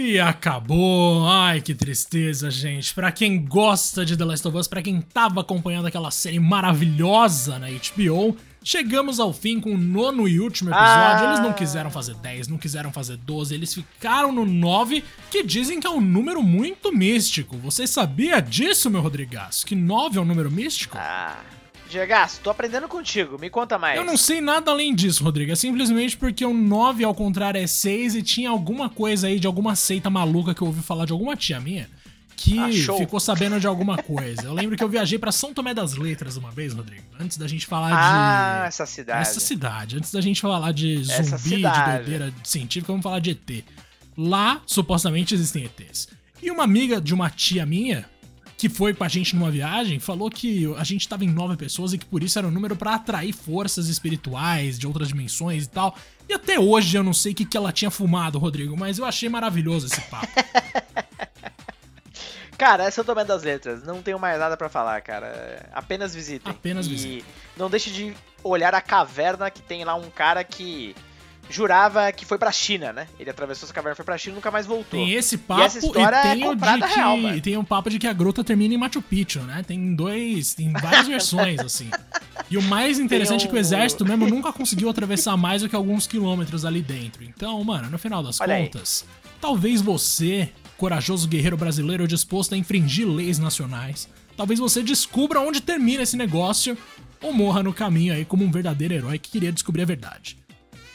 E acabou. Ai, que tristeza, gente. Pra quem gosta de The Last of Us, pra quem tava acompanhando aquela série maravilhosa na HBO, chegamos ao fim com o nono e último episódio. Ah. Eles não quiseram fazer 10, não quiseram fazer 12, eles ficaram no 9, que dizem que é um número muito místico. Você sabia disso, meu Rodrigaço? Que 9 é um número místico? Ah. Diegaço, tô aprendendo contigo. Me conta mais. Eu não sei nada além disso, Rodrigo. É simplesmente porque o 9 ao contrário é 6 e tinha alguma coisa aí de alguma seita maluca que eu ouvi falar de alguma tia minha que Ah, show. ficou sabendo de alguma coisa. Eu lembro que eu viajei pra São Tomé das Letras uma vez, Rodrigo. Antes da gente falar Ah, de. essa cidade. Essa cidade. Antes da gente falar de zumbi, de doideira científica, vamos falar de ET. Lá, supostamente, existem ETs. E uma amiga de uma tia minha, que foi com a gente numa viagem, falou que a gente tava em nove pessoas e que por isso era um número pra atrair forças espirituais de outras dimensões e tal. E até hoje eu não sei o que, que ela tinha fumado, Rodrigo, mas eu achei maravilhoso esse papo. Cara, essa eu tô das letras. Não tenho mais nada pra falar, cara. Apenas visitem. Apenas e visitem. não deixe de olhar a caverna que tem lá um cara que jurava que foi pra China, né? Ele atravessou essa caverna, foi pra China e nunca mais voltou. Tem esse papo essa história é tem o de que real, mano. tem um papo de que a gruta termina em Machu Picchu, né? Tem dois, tem várias versões assim. E o mais interessante é que o um- exército mesmo nunca conseguiu atravessar mais do que alguns quilômetros ali dentro. Então, mano, no final das Olha aí. contas, talvez você, corajoso guerreiro brasileiro disposto a infringir leis nacionais, talvez você descubra onde termina esse negócio ou morra no caminho aí como um verdadeiro herói que queria descobrir a verdade.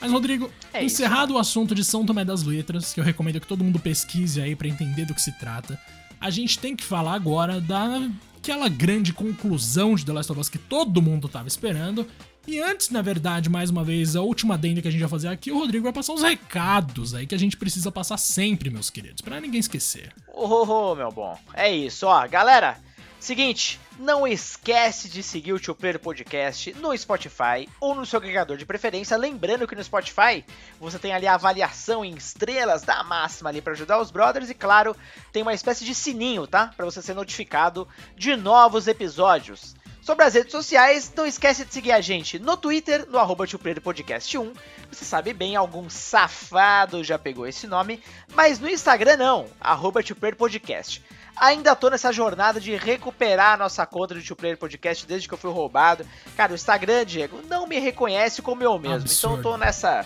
Mas, Rodrigo, É isso, encerrado o assunto de São Tomé das Letras, que eu recomendo que todo mundo pesquise aí pra entender do que se trata, a gente tem que falar agora daquela grande conclusão de The Last of Us que todo mundo tava esperando. E antes, na verdade, mais uma vez, a última adenda que a gente vai fazer aqui, o Rodrigo vai passar uns recados aí que a gente precisa passar sempre, meus queridos, pra ninguém esquecer. Ô, ô, ô, meu bom. É isso, ó. Galera, seguinte, não esquece de seguir o Tio Player Podcast no Spotify ou no seu agregador de preferência. Lembrando que no Spotify você tem ali a avaliação em estrelas da máxima ali para ajudar os brothers e, claro, tem uma espécie de sininho, tá? Para você ser notificado de novos episódios. Sobre as redes sociais, não esquece de seguir a gente no Twitter, no arroba Podcast 1. Você sabe bem, algum safado já pegou esse nome, mas no Instagram não, arroba Podcast. Ainda tô nessa jornada de recuperar a nossa conta do Two Player Podcast desde que eu fui roubado. Cara, o Instagram, Diego, não me reconhece como eu mesmo. Absurdo. Então eu tô nessa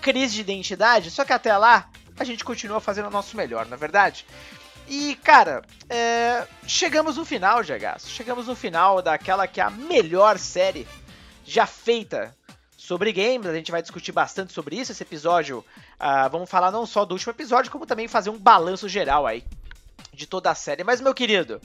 crise de identidade, só que até lá a gente continua fazendo o nosso melhor, não é verdade? E, cara, é, chegamos no final, Jagaço. Chegamos no final daquela que é a melhor série já feita sobre games. A gente vai discutir bastante sobre isso. Esse episódio, ah, vamos falar não só do último episódio, como também fazer um balanço geral aí de toda a série. Mas, meu querido,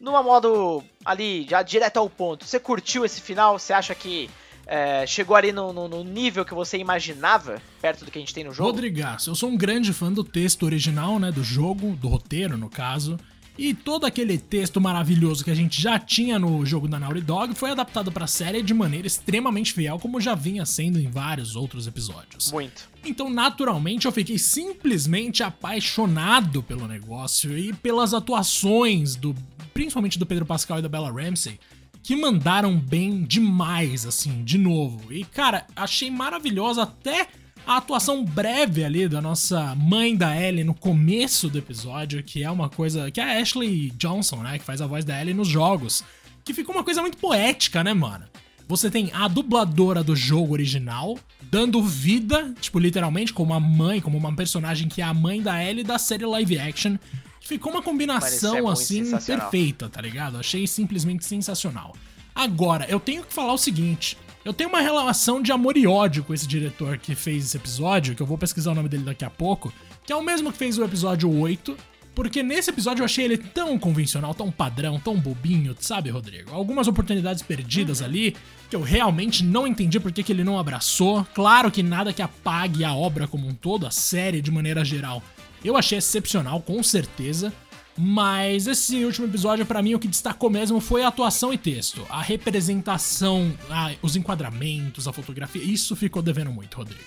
numa modo ali, já direto ao ponto, você curtiu esse final? Você acha que é, chegou ali no, no- no nível que você imaginava, perto do que a gente tem no jogo? Rodrigaço, eu sou um grande fã do texto original, né, do jogo, do roteiro, no caso. E todo aquele texto maravilhoso que a gente já tinha no jogo da Naughty Dog foi adaptado pra série de maneira extremamente fiel, como já vinha sendo em vários outros episódios. Muito. Então, naturalmente, eu fiquei simplesmente apaixonado pelo negócio e pelas atuações do, principalmente do Pedro Pascal e da Bella Ramsey, que mandaram bem demais, assim, de novo. E, cara, achei maravilhosa até a atuação breve ali da nossa mãe da Ellie no começo do episódio, que é uma coisa que é a Ashley Johnson, né, que faz a voz da Ellie nos jogos, que ficou uma coisa muito poética, né, mano? Você tem a dubladora do jogo original dando vida, tipo, literalmente, como a mãe, como uma personagem que é a mãe da Ellie da série live action. Que ficou uma combinação, é assim, perfeita, tá ligado? Achei simplesmente sensacional. Agora, eu tenho que falar o seguinte. Eu tenho uma relação de amor e ódio com esse diretor que fez esse episódio, que eu vou pesquisar o nome dele daqui a pouco, que é o mesmo que fez o episódio 8, porque nesse episódio eu achei ele tão convencional, tão padrão, tão bobinho, sabe, Rodrigo? Algumas oportunidades perdidas ali que eu realmente não entendi por que, que ele não abraçou. Claro que nada que apague a obra como um todo, a série de maneira geral. Eu achei excepcional, com certeza. Mas esse último episódio, pra mim, o que destacou mesmo foi a atuação e texto. A representação, a- os enquadramentos, a fotografia. Isso ficou devendo muito, Rodrigo.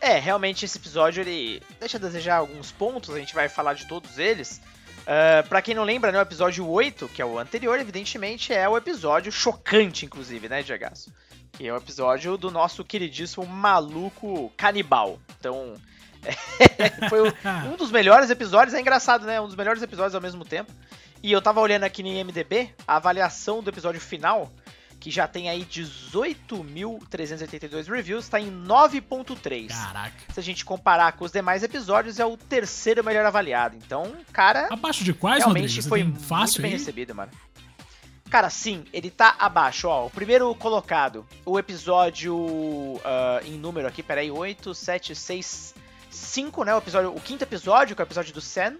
É, realmente esse episódio ele deixa a desejar alguns pontos, a gente vai falar de todos eles. Uh, para quem não lembra, né, o episódio 8, que é o anterior, evidentemente é o episódio chocante, inclusive, né, Diagaço? Que é o episódio do nosso queridíssimo maluco canibal. Então, Foi um dos melhores episódios, é engraçado, né? Um dos melhores episódios ao mesmo tempo. E eu tava olhando aqui no IMDB, a avaliação do episódio final, que já tem aí 18.382 reviews, tá em 9.3. Caraca. Se a gente comparar com os demais episódios, é o terceiro melhor avaliado. Então, cara, Abaixo de quais, realmente foi tem muito fácil bem aí? recebido, mano. Cara, sim, ele tá abaixo, ó. O primeiro colocado, o episódio ah, em número aqui, peraí, 8, 7, 6, 5, né? O, episódio, o quinto episódio, que é o episódio do Sen.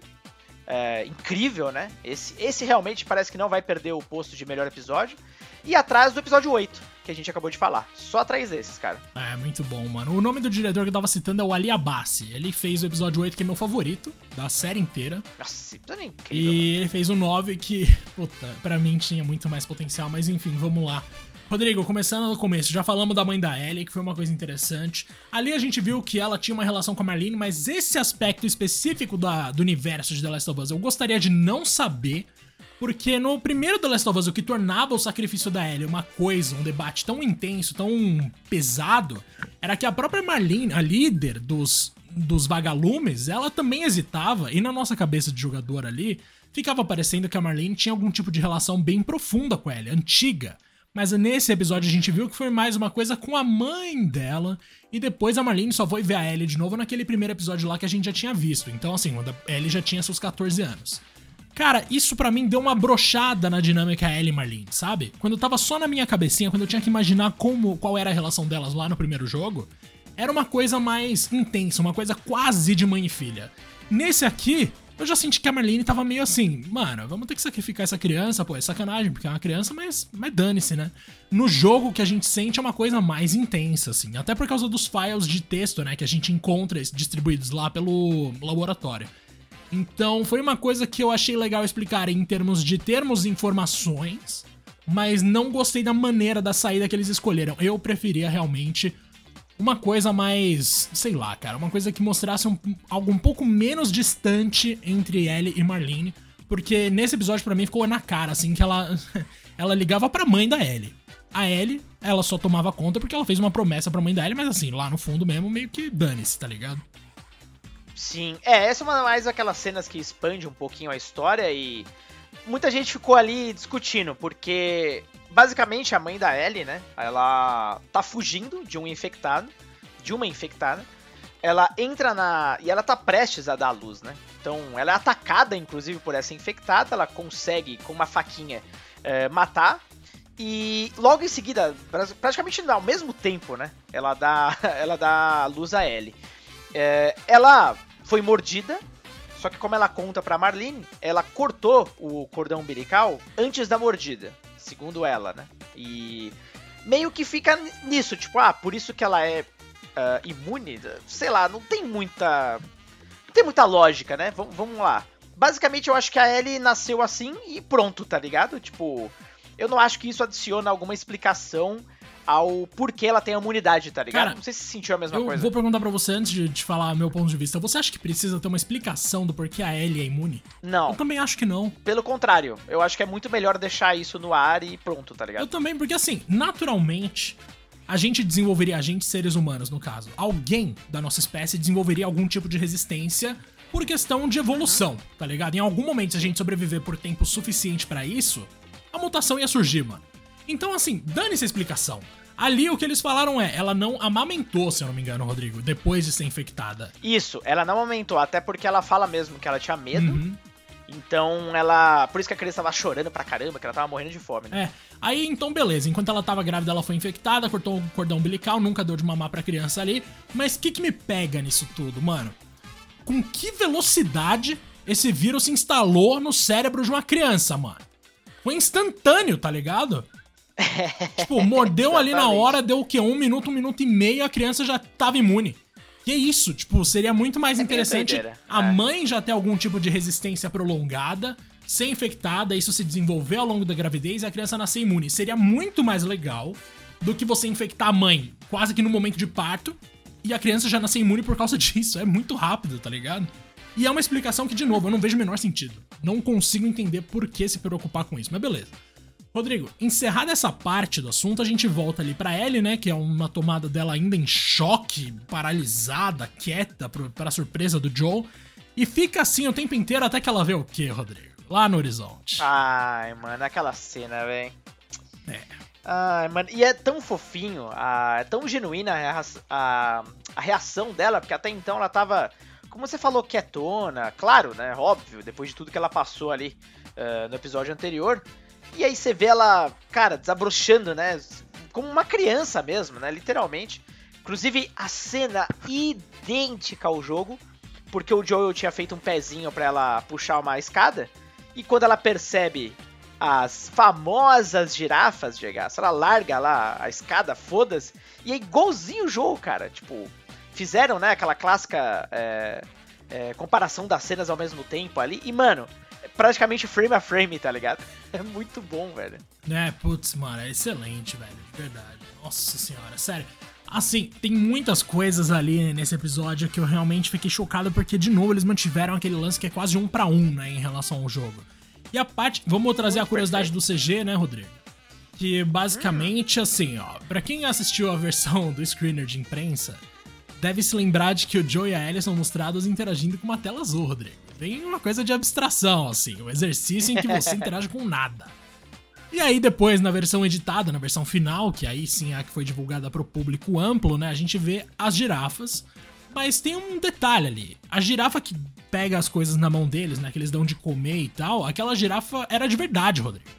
É, incrível, né? Esse, esse realmente parece que não vai perder o posto de melhor episódio. E atrás do episódio 8, que a gente acabou de falar. Só atrás desses, cara. É, muito bom, mano. O nome do diretor que eu tava citando é o Ali Abassi. Ele fez o episódio 8, que é meu favorito, da série inteira. Nossa, esse é incrível. mano. E ele fez o 9, que, puta, pra mim tinha muito mais potencial, mas enfim, vamos lá. Rodrigo, começando no começo, já falamos da mãe da Ellie, que foi uma coisa interessante. Ali a gente viu que ela tinha uma relação com a Marlene, mas esse aspecto específico da, do universo de The Last of Us eu gostaria de não saber, porque no primeiro The Last of Us, o que tornava o sacrifício da Ellie uma coisa, um debate tão intenso, tão pesado, era que a própria Marlene, a líder dos, dos vagalumes, ela também hesitava, e na nossa cabeça de jogador ali, ficava parecendo que a Marlene tinha algum tipo de relação bem profunda com a Ellie, antiga. Mas nesse episódio a gente viu que foi mais uma coisa com a mãe dela. E depois a Marlene só foi ver a Ellie de novo naquele primeiro episódio lá que a gente já tinha visto. Então, assim, quando a Ellie já tinha seus 14 anos. Cara, isso pra mim deu uma brochada na dinâmica Ellie e Marlene, sabe? Quando eu tava só na minha cabecinha, quando eu tinha que imaginar como qual era a relação delas lá no primeiro jogo, era uma coisa mais intensa, uma coisa quase de mãe e filha. Nesse aqui, eu já senti que a Marlene tava meio assim, mano, vamos ter que sacrificar essa criança, pô, é sacanagem, porque é uma criança, mas, mas dane-se, né? No jogo, o que a gente sente é uma coisa mais intensa, assim, até por causa dos files de texto, né, que a gente encontra distribuídos lá pelo laboratório. Então, foi uma coisa que eu achei legal explicar em termos de termos informações, mas não gostei da maneira da saída que eles escolheram. Eu preferia realmente uma coisa mais, sei lá, cara, uma coisa que mostrasse um- algo um pouco menos distante entre Ellie e Marlene, porque nesse episódio pra mim ficou na cara assim que ela ela ligava pra mãe da Ellie. A Ellie, ela só tomava conta porque ela fez uma promessa pra mãe da Ellie, mas assim, lá no fundo mesmo meio que dane-se, tá ligado? Sim, é, essa é uma mais aquelas cenas que expande um pouquinho a história e muita gente ficou ali discutindo, porque basicamente a mãe da Ellie, né, ela tá fugindo de um infectado, de uma infectada. Ela entra na e ela tá prestes a dar à luz, né? Então, ela é atacada inclusive por essa infectada, ela consegue com uma faquinha eh, matar e logo em seguida, pra- praticamente ao mesmo tempo, né? Ela dá ela dá luz a Ellie. É, ela foi mordida, só que como ela conta pra Marlene, ela cortou o cordão umbilical antes da mordida, segundo ela, né? E meio que fica nisso, tipo, ah, por isso que ela é ah, imune, sei lá, não tem muita. Não tem muita lógica, né? Vamos, vamos lá. Basicamente, eu acho que a Ellie nasceu assim e pronto, tá ligado? Tipo, eu não acho que isso adiciona alguma explicação ao porquê ela tem a imunidade, tá ligado? Cara, não sei se sentiu a mesma Eu coisa. vou perguntar pra você antes de, de falar meu ponto de vista. Você acha que precisa ter uma explicação do porquê a Ellie é imune? Não. Eu também acho que não. Pelo contrário, eu acho que é muito melhor deixar isso no ar e pronto, tá Eu ligado? também, porque assim, naturalmente, a gente desenvolveria, a gente seres humanos no caso, alguém da nossa espécie desenvolveria algum tipo de resistência por questão de evolução, tá ligado? Em algum momento, se a gente sobreviver por tempo suficiente pra isso, a mutação ia surgir, mano. Então, assim, dane-se a explicação. Ali o que eles falaram é, ela não amamentou, se eu não me engano, Rodrigo, depois de ser infectada. Isso, ela não aumentou, até porque ela fala mesmo que ela tinha medo. Uhum. Então ela. Por isso que a criança tava chorando pra caramba, que ela tava morrendo de fome, né? É. Aí então, beleza. Enquanto ela tava grávida, ela foi infectada, cortou o cordão umbilical, nunca deu de mamar pra criança ali. Mas o que, que me pega nisso tudo, mano? Com que velocidade esse vírus se instalou no cérebro de uma criança, mano? Foi instantâneo, tá ligado? tipo, mordeu ali na hora, deu o quê? Um minuto, um minuto e meio, a criança já tava imune. Que isso, tipo, seria muito mais É interessante a é. mãe já ter algum tipo de resistência prolongada, ser infectada, isso se desenvolver ao longo da gravidez e a criança nascer imune. Seria muito mais legal do que você infectar a mãe quase que no momento de parto e a criança já nascer imune por causa disso. É muito rápido, tá ligado? E é uma explicação que, de novo, eu não vejo o menor sentido. Não consigo entender por que se preocupar com isso, mas beleza. Rodrigo, encerrada essa parte do assunto, a gente volta ali pra Ellie, né? Que é uma tomada dela ainda em choque, paralisada, quieta, pra surpresa do Joe. E fica assim o tempo inteiro até que ela vê o quê, Rodrigo? Lá no horizonte. Ai, mano, aquela cena, velho. É. Ai, mano, e é tão fofinho, a, é tão genuína a, a, a reação dela, porque até então ela tava, como você falou, quietona, claro, né? Óbvio, depois de tudo que ela passou ali uh, no episódio anterior. E aí você vê ela, cara, desabrochando, né? Como uma criança mesmo, né? Literalmente. Inclusive, a cena idêntica ao jogo, porque o Joel tinha feito um pezinho para ela puxar uma escada, e quando ela percebe as famosas girafas chegar, ela larga lá a escada, foda-se, e é igualzinho o jogo, cara. Tipo, fizeram, né, aquela clássica é, é, comparação das cenas ao mesmo tempo ali, e mano, praticamente frame a frame, tá ligado? É muito bom, velho. É, putz, mano, é excelente, velho, de verdade. Nossa senhora, sério. Assim, tem muitas coisas ali nesse episódio que eu realmente fiquei chocado porque, de novo, eles mantiveram aquele lance que é quase um para um, né, em relação ao jogo. E a parte. Vamos trazer a curiosidade do CG, né, Rodrigo? Que basicamente, assim, ó, pra quem assistiu a versão do screener de imprensa, deve se lembrar de que o Joe e a Ellie são mostrados interagindo com uma tela azul, Rodrigo. Vem uma coisa de abstração, assim, um exercício em que você interage com nada. E aí depois, na versão editada, na versão final, que aí sim é a que foi divulgada para o público amplo, né, a gente vê as girafas, mas tem um detalhe ali. A girafa que pega as coisas na mão deles, né, que eles dão de comer e tal, aquela girafa era de verdade, Rodrigo.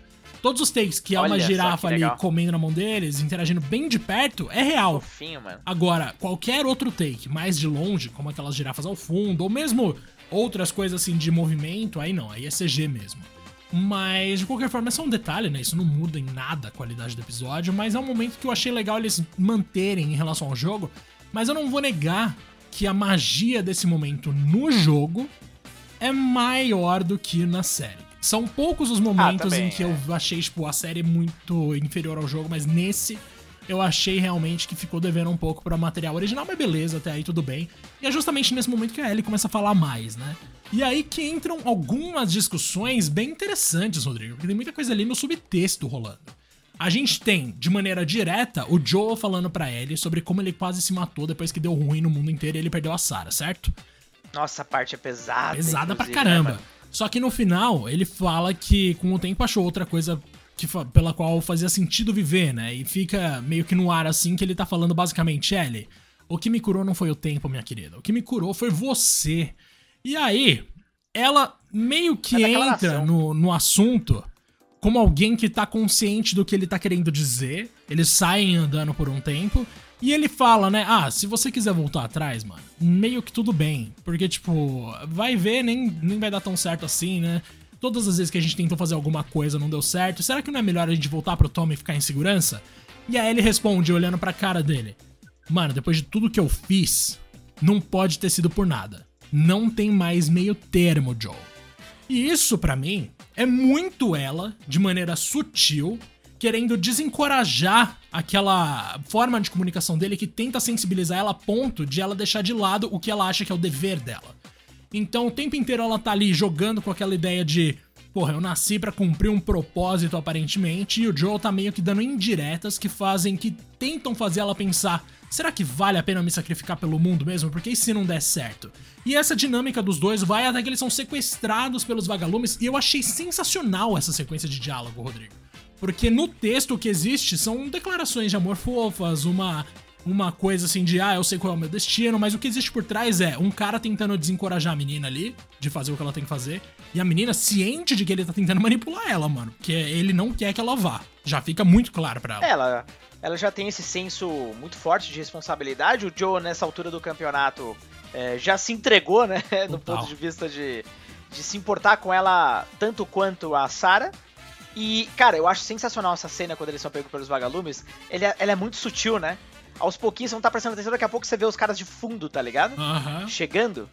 Todos os takes que há uma girafa ali comendo na mão deles, interagindo bem de perto, é real. Fofinho, mano. Agora, qualquer outro take mais de longe, como aquelas girafas ao fundo, ou mesmo outras coisas assim de movimento, aí não, aí é CG mesmo. Mas, de qualquer forma, é só um detalhe, né? Isso não muda em nada a qualidade do episódio, mas é um momento que eu achei legal eles manterem em relação ao jogo. Mas eu não vou negar que a magia desse momento no jogo é maior do que na série. São poucos os momentos ah, em que é. eu achei, tipo, a série muito inferior ao jogo, mas nesse eu achei realmente que ficou devendo um pouco para material original, mas beleza, até aí tudo bem. E é justamente nesse momento que a Ellie começa a falar mais, né? E aí que entram algumas discussões bem interessantes, Rodrigo, porque tem muita coisa ali no subtexto rolando. A gente tem, de maneira direta, o Joel falando pra Ellie sobre como ele quase se matou depois que deu ruim no mundo inteiro e ele perdeu a Sarah, certo? Nossa, a parte é pesada. Pesada pra né, caramba. Né, Só que no final, ele fala que com o tempo achou outra coisa que, pela qual fazia sentido viver, né? E fica meio que no ar assim que ele tá falando basicamente, Ellie, o que me curou não foi o tempo, minha querida. O que me curou foi você. E aí, ela meio que é entra no, no assunto como alguém que tá consciente do que ele tá querendo dizer. Eles saem andando por um tempo. E ele fala, né? Ah, se você quiser voltar atrás, mano, meio que tudo bem. Porque, tipo, vai ver, nem, nem vai dar tão certo assim, né? Todas as vezes que a gente tentou fazer alguma coisa não deu certo, será que não é melhor a gente voltar pro Tom e ficar em segurança? E aí ele responde, olhando pra cara dele: Mano, depois de tudo que eu fiz, não pode ter sido por nada. Não tem mais meio termo, Joe. E isso, para mim, é muito ela, de maneira sutil, querendo desencorajar aquela forma de comunicação dele que tenta sensibilizar ela a ponto de ela deixar de lado o que ela acha que é o dever dela. Então o tempo inteiro ela tá ali jogando com aquela ideia de, porra, eu nasci para cumprir um propósito aparentemente, e o Joel tá meio que dando indiretas que fazem, que tentam fazer ela pensar, será que vale a pena me sacrificar pelo mundo mesmo? Porque e se não der certo? E essa dinâmica dos dois vai até que eles são sequestrados pelos vagalumes, e eu achei sensacional essa sequência de diálogo, Rodrigo. Porque no texto que existe são declarações de amor fofas, uma uma coisa assim de, ah, eu sei qual é o meu destino, mas o que existe por trás é um cara tentando desencorajar a menina ali, de fazer o que ela tem que fazer, e a menina ciente de que ele tá tentando manipular ela, mano, porque ele não quer que ela vá. Já fica muito claro pra ela. Ela, ela já tem esse senso muito forte de responsabilidade. O Joe, nessa altura do campeonato, é, já se entregou, né, no ponto de vista de, de se importar com ela tanto quanto a Sarah. E, cara, eu acho sensacional essa cena quando eles são pegos pelos vagalumes. Ele é, ela é muito sutil, né? aos pouquinhos você não tá prestando atenção, daqui a pouco você vê os caras de fundo, tá ligado? Uhum. Chegando.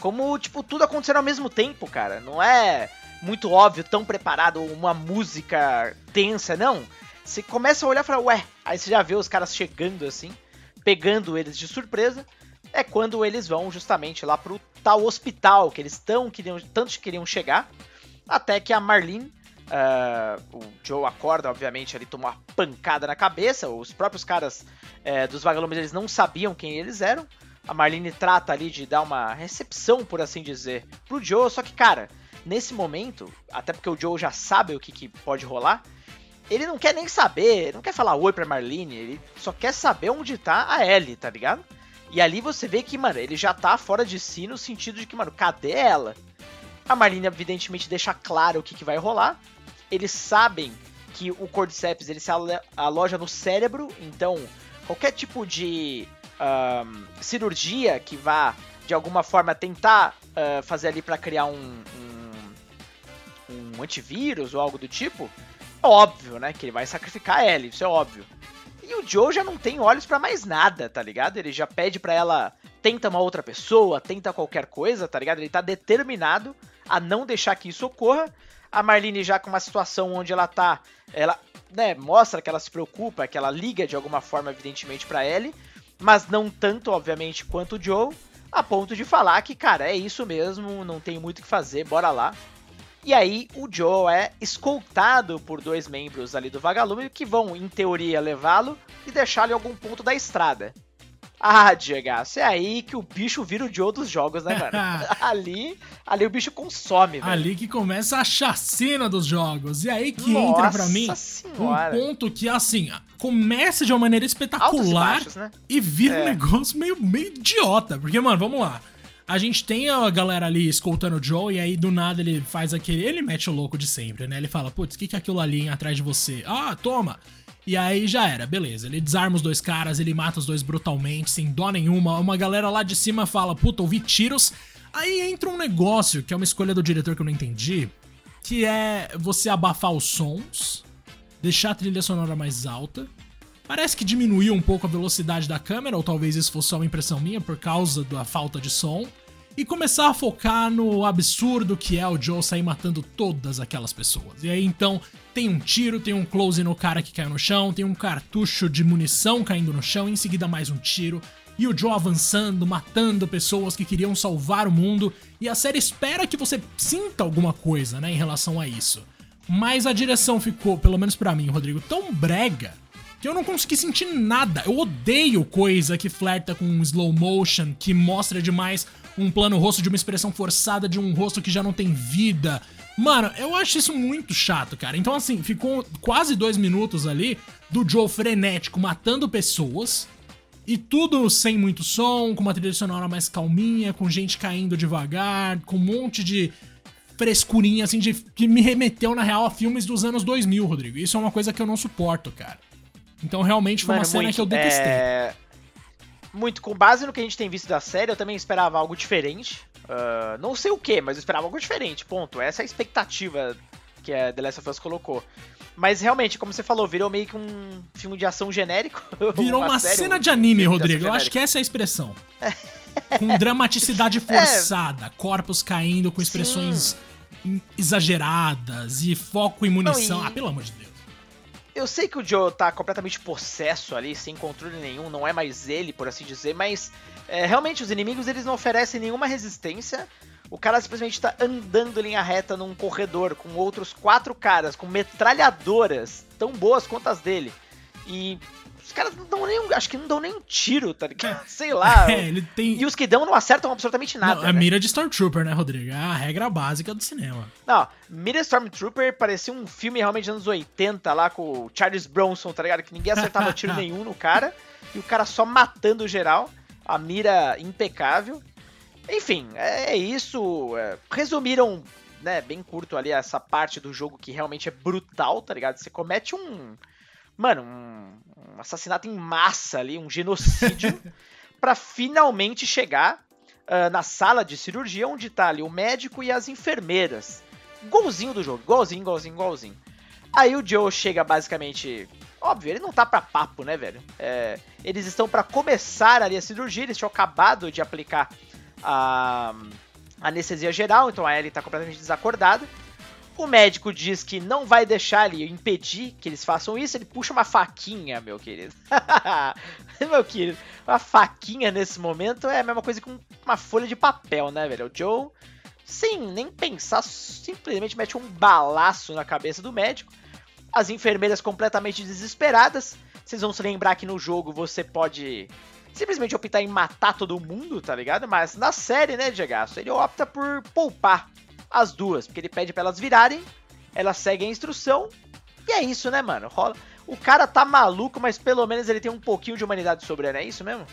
Como, tipo, tudo acontecendo ao mesmo tempo, cara. Não é muito óbvio, tão preparado, uma música tensa, não. Você começa a olhar e fala, ué, aí você já vê os caras chegando assim, pegando eles de surpresa. É quando eles vão justamente lá pro tal hospital que eles tão queriam, tanto queriam chegar, até que a Marlene Uh, o Joe acorda, obviamente, ali tomou uma pancada na cabeça. Os próprios caras é, dos vagalumes eles não sabiam quem eles eram. A Marlene trata ali de dar uma recepção, por assim dizer, pro Joe. Só que, cara, nesse momento, até porque o Joe já sabe o que, que pode rolar, ele não quer nem saber, não quer falar oi pra Marlene, ele só quer saber onde tá a Ellie, tá ligado? E ali você vê que, mano, ele já tá fora de si no sentido de que, mano, cadê ela? A Marlene, evidentemente, deixa claro o que, que vai rolar. Eles sabem que o Cordyceps ele se aloja no cérebro, então qualquer tipo de um, cirurgia que vá de alguma forma tentar uh, fazer ali para criar um, um, um, antivírus ou algo do tipo, é óbvio, né? Que ele vai sacrificar ela, isso é óbvio. E o Joe já não tem olhos para mais nada, tá ligado? Ele já pede para ela tenta uma outra pessoa, tenta qualquer coisa, tá ligado? Ele tá determinado a não deixar que isso ocorra. A Marlene já com uma situação onde ela tá, ela, né, mostra que ela se preocupa, que ela liga de alguma forma evidentemente para ele, mas não tanto, obviamente, quanto o Joe, a ponto de falar que, cara, é isso mesmo, não tem muito o que fazer, bora lá. E aí o Joe é escoltado por dois membros ali do vagalume que vão, em teoria, levá-lo e deixá-lo em algum ponto da estrada. Ah, Diego, é aí que o bicho vira o Joe dos jogos, né, mano? ali, ali o bicho consome, velho. Ali que começa a chacina dos jogos. E aí que Nossa entra para mim senhora. um ponto que, assim, começa de uma maneira espetacular e, baixos, né? e vira é. um negócio meio, meio idiota. Porque, mano, vamos lá. A gente tem a galera ali escoltando o Joe, e aí do nada ele faz aquele. Ele mete o louco de sempre, né? Ele fala: Putz, o que, que é aquilo ali atrás de você? Ah, toma! E aí já era, beleza. Ele desarma os dois caras, ele mata os dois brutalmente, sem dó nenhuma. Uma galera lá de cima fala: Puta, ouvi tiros. Aí entra um negócio, que é uma escolha do diretor que eu não entendi, que é você abafar os sons, deixar a trilha sonora mais alta. Parece que diminuiu um pouco a velocidade da câmera, ou talvez isso fosse só uma impressão minha por causa da falta de som e começar a focar no absurdo que é o Joe sair matando todas aquelas pessoas. E aí então tem um tiro, tem um close no cara que caiu no chão, tem um cartucho de munição caindo no chão, em seguida mais um tiro, e o Joe avançando, matando pessoas que queriam salvar o mundo, e a série espera que você sinta alguma coisa, né, em relação a isso. Mas a direção ficou, pelo menos para mim, Rodrigo, tão brega que eu não consegui sentir nada. Eu odeio coisa que flerta com slow motion, que mostra demais um plano rosto de uma expressão forçada de um rosto que já não tem vida. Mano, eu acho isso muito chato, cara. Então, assim, ficou quase dois minutos ali do Joe frenético matando pessoas. E tudo sem muito som, com uma trilha sonora mais calminha, com gente caindo devagar, com um monte de frescurinha, assim, de, que me remeteu, na real, a filmes dos anos 2000, Rodrigo. Isso é uma coisa que eu não suporto, cara. Então, realmente, foi Mano, uma cena muito, que eu detestei. É muito com base no que a gente tem visto da série, eu também esperava algo diferente. Uh, não sei o que, mas eu esperava algo diferente, ponto. Essa é a expectativa que a The Last of Us colocou. Mas realmente, como você falou, virou meio que um filme de ação genérico. Virou uma, uma série, cena de anime, um Rodrigo. De eu acho que essa é a expressão. com dramaticidade é. forçada, é. corpos caindo com expressões Sim. exageradas e foco em munição. Não, e... Ah, pelo amor de Deus. Eu sei que o Joe tá completamente possesso ali, sem controle nenhum, não é mais ele, por assim dizer, mas é, realmente os inimigos eles não oferecem nenhuma resistência. O cara simplesmente tá andando em linha reta num corredor com outros quatro caras com metralhadoras tão boas quanto as dele. E os caras não dão nem um, acho que não dão nem um tiro, tá ligado? Sei lá. É, ele tem... E os que dão não acertam absolutamente nada. Não, a né? mira de Stormtrooper, né, Rodrigo? É a regra básica do cinema. Não, mira Stormtrooper parecia um filme realmente dos anos 80 lá com o Charles Bronson, tá ligado? Que ninguém acertava tiro nenhum no cara. E o cara só matando geral. A mira impecável. Enfim, é isso. É, resumiram, né, bem curto ali essa parte do jogo que realmente é brutal, tá ligado? Você comete um mano, um, um assassinato em massa ali, um genocídio, para finalmente chegar uh, na sala de cirurgia onde tá ali o médico e as enfermeiras. Igualzinho do jogo, igualzinho, igualzinho, igualzinho. Aí o Joe chega basicamente. Óbvio, ele não tá pra papo, né, velho? É, eles estão para começar ali a cirurgia, eles tinham acabado de aplicar a anestesia geral, então a Ellie tá completamente desacordada. O médico diz que não vai deixar ele impedir que eles façam isso. Ele puxa uma faquinha, meu querido. meu querido, uma faquinha nesse momento é a mesma coisa que uma folha de papel, né, velho? O Joe sem nem pensar, simplesmente mete um balaço na cabeça do médico. As enfermeiras completamente desesperadas. Vocês vão se lembrar que no jogo você pode simplesmente optar em matar todo mundo, tá ligado? Mas na série, né, Diego, ele opta por poupar as duas, porque ele pede para elas virarem, elas seguem a instrução, e é isso, né, mano? Rola. O cara tá maluco, mas pelo menos ele tem um pouquinho de humanidade sobre ele, é isso mesmo?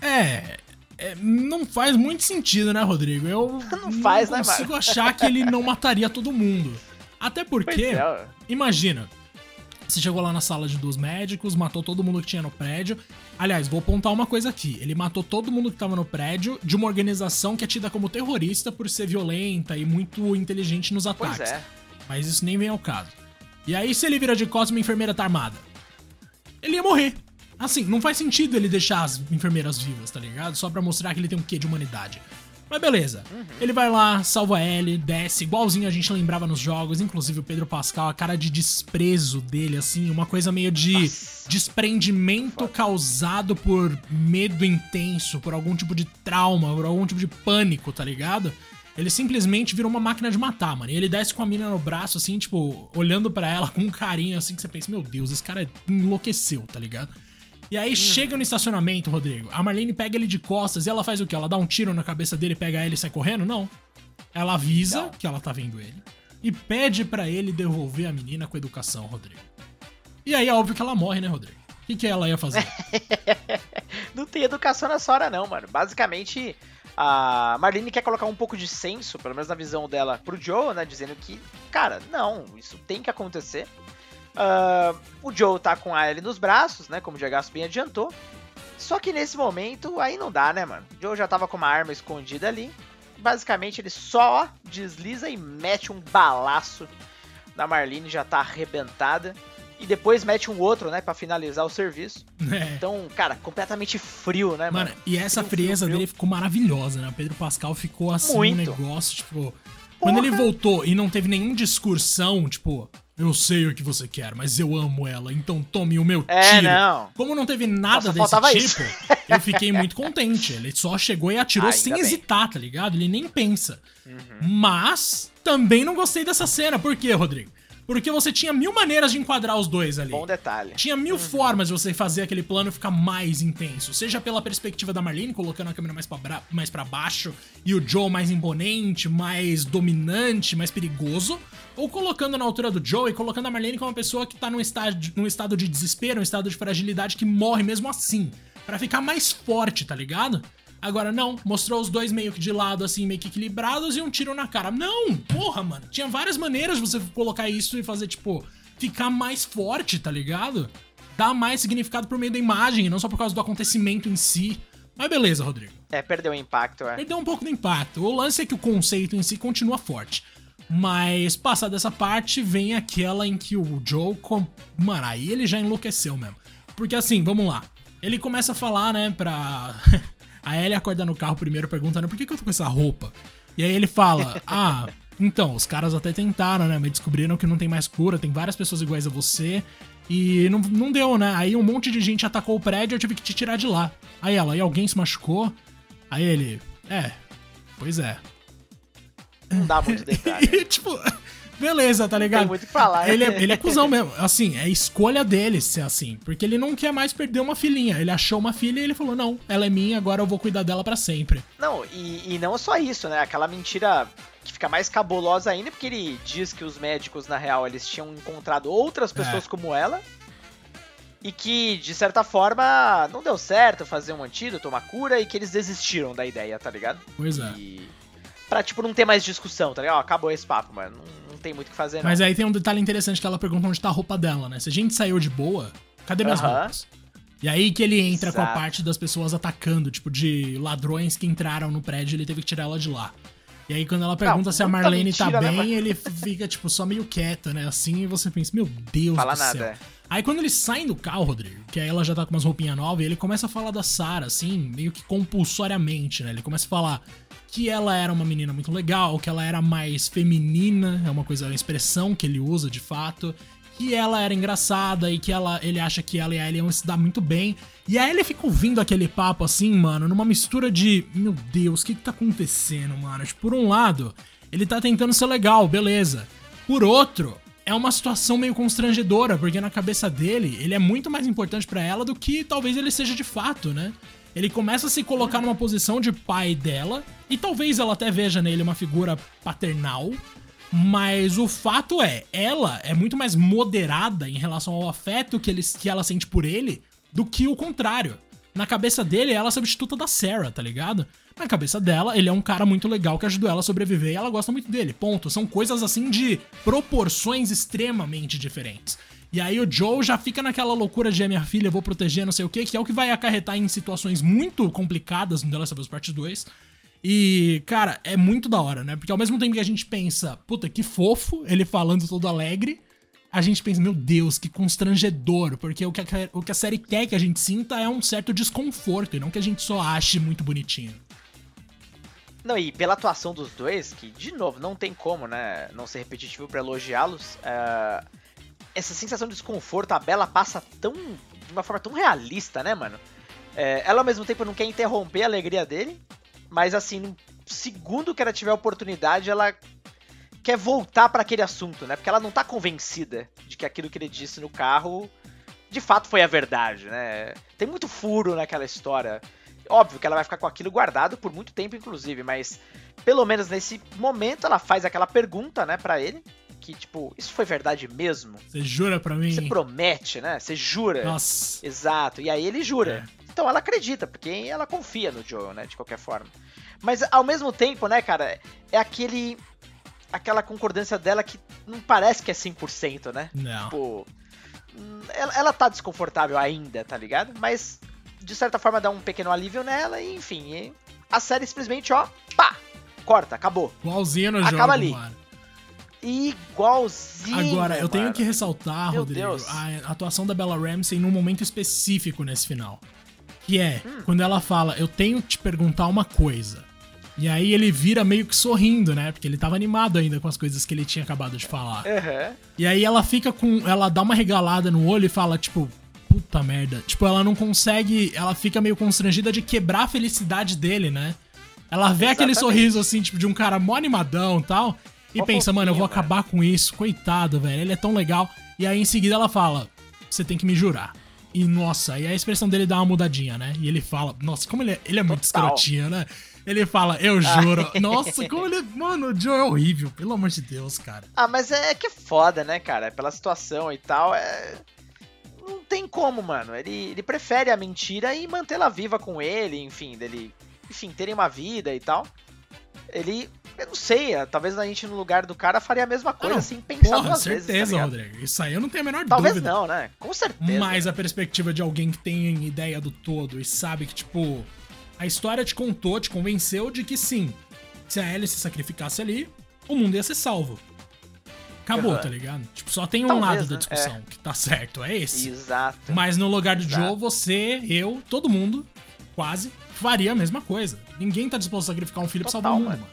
É, é, não faz muito sentido, né, Rodrigo? Eu não, faz, não consigo né, achar que ele não mataria todo mundo. Até porque, é. imagina, você chegou lá na sala de dois médicos, matou todo mundo que tinha no prédio. Aliás, vou apontar uma coisa aqui. Ele matou todo mundo que tava no prédio de uma organização que é tida como terrorista por ser violenta e muito inteligente nos ataques. Pois é. Mas isso nem vem ao caso. E aí, se ele vira de costas uma enfermeira tá armada? Ele ia morrer. Assim, não faz sentido ele deixar as enfermeiras vivas, tá ligado? Só pra mostrar que ele tem um quê de humanidade. Mas beleza. Uhum. Ele vai lá, salva ele, desce, igualzinho a gente lembrava nos jogos, inclusive o Pedro Pascal, a cara de desprezo dele, assim, uma coisa meio de Nossa. desprendimento causado por medo intenso, por algum tipo de trauma, por algum tipo de pânico, tá ligado? Ele simplesmente virou uma máquina de matar, mano. E ele desce com a mina no braço, assim, tipo, olhando para ela com um carinho, assim, que você pensa, meu Deus, esse cara enlouqueceu, tá ligado? E aí chega no estacionamento, Rodrigo. A Marlene pega ele de costas e ela faz o quê? Ela dá um tiro na cabeça dele, pega ele e sai correndo? Não. Ela avisa Não. que ela tá vendo ele e pede para ele devolver a menina com educação, Rodrigo. E aí é óbvio que ela morre, né, Rodrigo? O que, que ela ia fazer? não tem educação nessa hora, não, mano. Basicamente, a Marlene quer colocar um pouco de senso, pelo menos na visão dela, pro Joe, né? Dizendo que, cara, não, isso tem que acontecer. Uh, o Joe tá com a Ellie nos braços, né? Como o Diego bem adiantou. Só que nesse momento, aí não dá, né, mano? O Joe já tava com uma arma escondida ali. Basicamente, ele só desliza e mete um balaço na Marlene, já tá arrebentada. E depois mete um outro, né, para finalizar o serviço. É. Então, cara, completamente frio, né, mano? mano e essa frio, frieza frio, dele ficou maravilhosa, né? O Pedro Pascal ficou assim, Muito. um negócio, tipo. Porra. Quando ele voltou e não teve nenhum discursão, tipo, eu sei o que você quer, mas eu amo ela, então tome o meu é, tiro. Não. Como não teve nada Nossa, desse tipo, eu fiquei muito contente. Ele só chegou e atirou ah, sem bem. hesitar, tá ligado? Ele nem pensa. Uhum. Mas também não gostei dessa cena. Por quê, Rodrigo? Porque você tinha mil maneiras de enquadrar os dois ali. Bom detalhe. Tinha mil uhum. formas de você fazer aquele plano ficar mais intenso. Seja pela perspectiva da Marlene, colocando a câmera mais pra, mais pra baixo, e o Joe mais imponente, mais dominante, mais perigoso. Ou colocando na altura do Joe e colocando a Marlene como uma pessoa que tá num estado, num estado de desespero, num estado de fragilidade que morre mesmo assim. para ficar mais forte, tá ligado? Agora, não, mostrou os dois meio que de lado, assim, meio que equilibrados e um tiro na cara. Não, porra, mano. Tinha várias maneiras de você colocar isso e fazer, tipo, ficar mais forte, tá ligado? Dar mais significado por meio da imagem, não só por causa do acontecimento em si. Mas beleza, Rodrigo. É, perdeu o impacto, é. Perdeu um pouco do impacto. O lance é que o conceito em si continua forte. Mas, passada essa parte, vem aquela em que o Joe. Com... Mano, aí ele já enlouqueceu mesmo. Porque assim, vamos lá. Ele começa a falar, né, pra. A Ellie acorda no carro primeiro perguntando por que, que eu tô com essa roupa. E aí ele fala: Ah, então, os caras até tentaram, né? Mas descobriram que não tem mais cura, tem várias pessoas iguais a você. E não, não deu, né? Aí um monte de gente atacou o prédio e eu tive que te tirar de lá. Aí ela, e alguém se machucou? Aí ele, é, pois é. Não dá muito detalhe. e, tipo, beleza, tá ligado? Tem muito que falar. Ele é, ele é cuzão mesmo. Assim, é escolha dele ser assim. Porque ele não quer mais perder uma filhinha. Ele achou uma filha e ele falou: não, ela é minha, agora eu vou cuidar dela para sempre. Não, e, e não só isso, né? Aquela mentira que fica mais cabulosa ainda, porque ele diz que os médicos, na real, eles tinham encontrado outras é. pessoas é. como ela. E que, de certa forma, não deu certo fazer um antídoto, uma cura, e que eles desistiram da ideia, tá ligado? Pois é. E... Pra, tipo, não ter mais discussão, tá ligado? Acabou esse papo, mano. Não, tem muito o que fazer, não. Mas aí tem um detalhe interessante que ela pergunta onde tá a roupa dela, né? Se a gente saiu de boa, cadê minhas uh -huh. roupas? E aí que ele entra Exato. com a parte das pessoas atacando, tipo, de ladrões que entraram no prédio, ele teve que tirar ela de lá. E aí, quando ela pergunta não, se a Marlene tá mentira, tá bem, né, ele fica, tipo, só meio quieta, né? Assim, e você pensa, meu Deus Fala do nada, céu. É. Aí quando eles saem do carro, Rodrigo, que aí ela já tá com umas roupinhas novas, e ele começa a falar da Sarah, assim, meio que compulsoriamente, né? Ele começa a falar que ela era uma menina muito legal, que ela era mais feminina, é uma coisa, uma expressão que ele usa de fato, que ela era engraçada e que ela, ele acha que ela e a Ellie iam se dar muito bem. E a Ellie fica ouvindo aquele papo assim, mano, numa mistura de, meu Deus, o que que tá acontecendo, mano? Tipo, por um lado, ele tá tentando ser legal, beleza. Por outro, é uma situação meio constrangedora, porque na cabeça dele, ele é muito mais importante para ela do que talvez ele seja de fato, né? Ele começa a se colocar numa posição de pai dela, e talvez ela até veja nele uma figura paternal, mas o fato é, ela é muito mais moderada em relação ao afeto que, ele, que ela sente por ele do que o contrário. Na cabeça dele, ela é a substituta da Sarah, tá ligado? Na cabeça dela, ele é um cara muito legal que ajudou ela a sobreviver e ela gosta muito dele. Ponto. São coisas assim de proporções extremamente diferentes. E aí o Joe já fica naquela loucura de é minha filha, vou proteger, não sei o que, que é o que vai acarretar em situações muito complicadas no The Last of Us Part 2. E, cara, é muito da hora, né? Porque ao mesmo tempo que a gente pensa, puta, que fofo, ele falando todo alegre, a gente pensa, meu Deus, que constrangedor, porque o que, a, o que a série quer que a gente sinta é um certo desconforto, e não que a gente só ache muito bonitinho. Não, e pela atuação dos dois, que, de novo, não tem como, né, não ser repetitivo para elogiá-los, uh, essa sensação de desconforto, a Bela passa tão, de uma forma tão realista, né, mano? É, ela, ao mesmo tempo, não quer interromper a alegria dele, mas assim, no segundo que ela tiver oportunidade, ela quer voltar para aquele assunto, né? Porque ela não tá convencida de que aquilo que ele disse no carro de fato foi a verdade, né? Tem muito furo naquela história. Óbvio que ela vai ficar com aquilo guardado por muito tempo, inclusive, mas pelo menos nesse momento ela faz aquela pergunta, né, para ele, que tipo, isso foi verdade mesmo? Você jura pra mim? Você promete, né? Você jura? Nossa. Exato. E aí ele jura. É. Então ela acredita, porque ela confia no Joel, né? De qualquer forma. Mas ao mesmo tempo, né, cara, é aquele. aquela concordância dela que não parece que é 100%, né? Não. Tipo. Ela, ela tá desconfortável ainda, tá ligado? Mas de certa forma dá um pequeno alívio nela e enfim. A série simplesmente, ó, pá! Corta, acabou. Igualzinho no Acaba jogo, ali. Mano. Igualzinho. Agora, eu mano. tenho que ressaltar, Meu Rodrigo, Deus. a atuação da Bella Ramsey num momento específico nesse final. Que é hum. quando ela fala, eu tenho que te perguntar uma coisa. E aí ele vira meio que sorrindo, né? Porque ele tava animado ainda com as coisas que ele tinha acabado de falar. Uhum. E aí ela fica com. Ela dá uma regalada no olho e fala, tipo, puta merda. Tipo, ela não consegue. Ela fica meio constrangida de quebrar a felicidade dele, né? Ela vê Exatamente. aquele sorriso assim, tipo, de um cara mó animadão e tal. E pensa, mano, eu vou acabar com isso. Coitado, velho. Ele é tão legal. E aí em seguida ela fala: Você tem que me jurar. E nossa, e a expressão dele dá uma mudadinha, né? E ele fala, nossa, como ele é, ele é muito escrotinho, né? Ele fala, eu juro. Nossa, como ele. Mano, o Joe é horrível, pelo amor de Deus, cara. Ah, mas é que é foda, né, cara? Pela situação e tal, é. Não tem como, mano. Ele, ele prefere a mentira e mantê-la viva com ele, enfim, dele. Enfim, terem uma vida e tal. Ele eu não sei, é, talvez a gente no lugar do cara faria a mesma coisa, não, sem pensar porra, duas certeza, vezes. Tá Rodrigo. Isso aí eu não tenho a menor talvez dúvida. Talvez não, né? Com certeza. Mas a perspectiva de alguém que tem ideia do todo e sabe que, tipo, a história te contou, te convenceu de que sim, se a Ellie se sacrificasse ali, o mundo ia ser salvo. Acabou, tá ligado? Tipo, só tem um Talvez, lado né? da discussão é. que tá certo, é esse. Exato. Mas no lugar do Exato. Joe, você, eu, todo mundo, quase, faria a mesma coisa. Ninguém tá disposto a sacrificar um filho Total, pra salvar o mundo,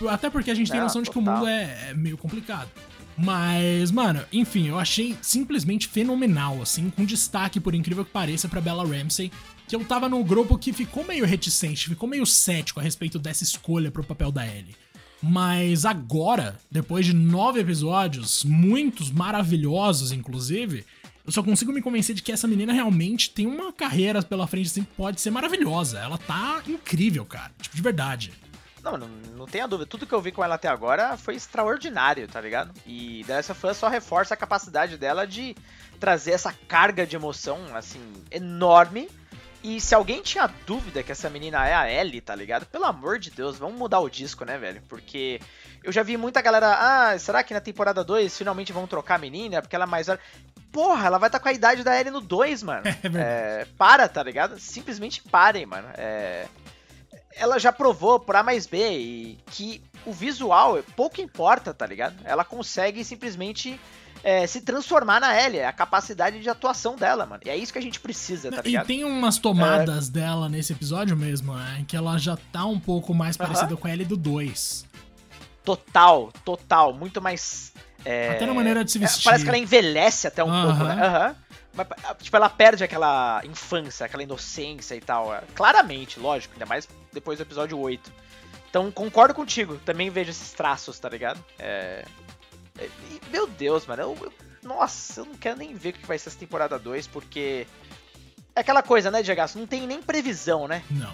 mano. Até porque a gente tem noção de que o mundo é, é meio complicado. Mas, mano, enfim, eu achei simplesmente fenomenal, assim, com destaque, por incrível que pareça, pra Bella Ramsey, que eu tava no grupo que ficou meio reticente, ficou meio cético a respeito dessa escolha pro papel da Ellie. Mas agora, depois de nove episódios, muitos maravilhosos, inclusive, eu só consigo me convencer de que essa menina realmente tem uma carreira pela frente, assim, pode ser maravilhosa. Ela tá incrível, cara. Tipo, de verdade. Não, não, não tenha dúvida. Tudo que eu vi com ela até agora foi extraordinário, tá ligado? E dessa fã só reforça a capacidade dela de trazer essa carga de emoção, assim, enorme. E se alguém tinha dúvida que essa menina é a Ellie, tá ligado? Pelo amor de Deus, vamos mudar o disco, né, velho? Porque eu já vi muita galera, ah, será que na temporada 2 finalmente vão trocar a menina? Porque ela é mais. Porra, ela vai estar tá com a idade da Ellie no 2, mano. É, é, para, tá ligado? Simplesmente parem, mano. É ela já provou por A mais B e que o visual pouco importa, tá ligado? Ela consegue simplesmente é, se transformar na Ellie, é a capacidade de atuação dela, mano. E é isso que a gente precisa, tá ligado? E tem umas tomadas é... dela nesse episódio mesmo, né? Que ela já tá um pouco mais parecida com a Ellie do 2. Total, total. Muito mais É... Até na maneira de se vestir. Parece que ela envelhece até um pouco, né? Aham. Mas, tipo, ela perde aquela infância, aquela inocência e tal. É, claramente, lógico, ainda mais depois do episódio 8. Então, concordo contigo. Também vejo esses traços, tá ligado? É... é meu Deus, mano. Eu, eu... Nossa, eu não quero nem ver o que vai ser essa temporada 2, porque... É aquela coisa, né, Diego? Não tem nem previsão, né? Não.